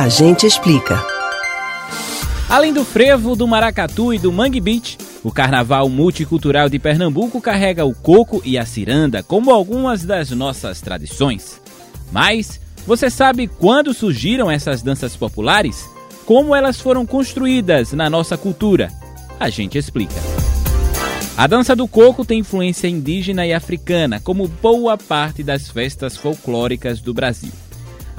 A gente explica. Além do frevo, do maracatu e do mangue beach, o Carnaval Multicultural de Pernambuco carrega o coco e a ciranda como algumas das nossas tradições. Mas você sabe quando surgiram essas danças populares? Como elas foram construídas na nossa cultura? A gente explica. A dança do coco tem influência indígena e africana, como boa parte das festas folclóricas do Brasil.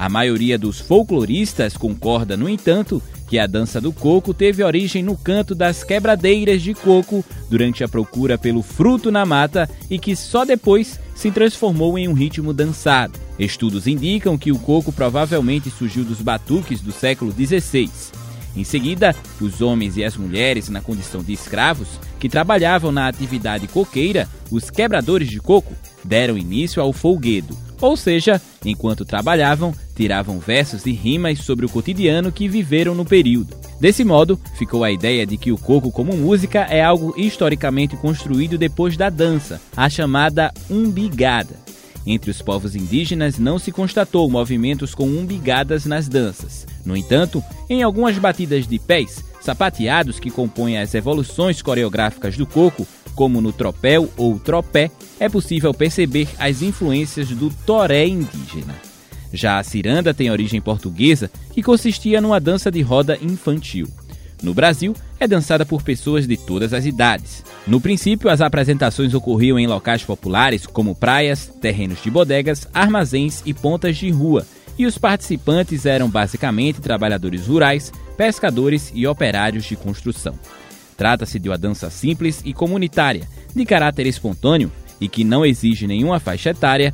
A maioria dos folcloristas concorda, no entanto, que a dança do coco teve origem no canto das quebradeiras de coco durante a procura pelo fruto na mata e que só depois se transformou em um ritmo dançado. Estudos indicam que o coco provavelmente surgiu dos batuques do século XVI. Em seguida, os homens e as mulheres na condição de escravos que trabalhavam na atividade coqueira, os quebradores de coco, deram início ao folguedo, ou seja, enquanto trabalhavam, tiravam versos e rimas sobre o cotidiano que viveram no período. Desse modo, ficou a ideia de que o coco como música é algo historicamente construído depois da dança, a chamada umbigada. Entre os povos indígenas não se constatou movimentos com umbigadas nas danças. No entanto, em algumas batidas de pés, sapateados que compõem as evoluções coreográficas do coco, como no tropel ou tropé, é possível perceber as influências do toré indígena. Já a ciranda tem origem portuguesa, que consistia numa dança de roda infantil. No Brasil, é dançada por pessoas de todas as idades. No princípio, as apresentações ocorriam em locais populares como praias, terrenos de bodegas, armazéns e pontas de rua, e os participantes eram basicamente trabalhadores rurais, pescadores e operários de construção. Trata-se de uma dança simples e comunitária, de caráter espontâneo e que não exige nenhuma faixa etária,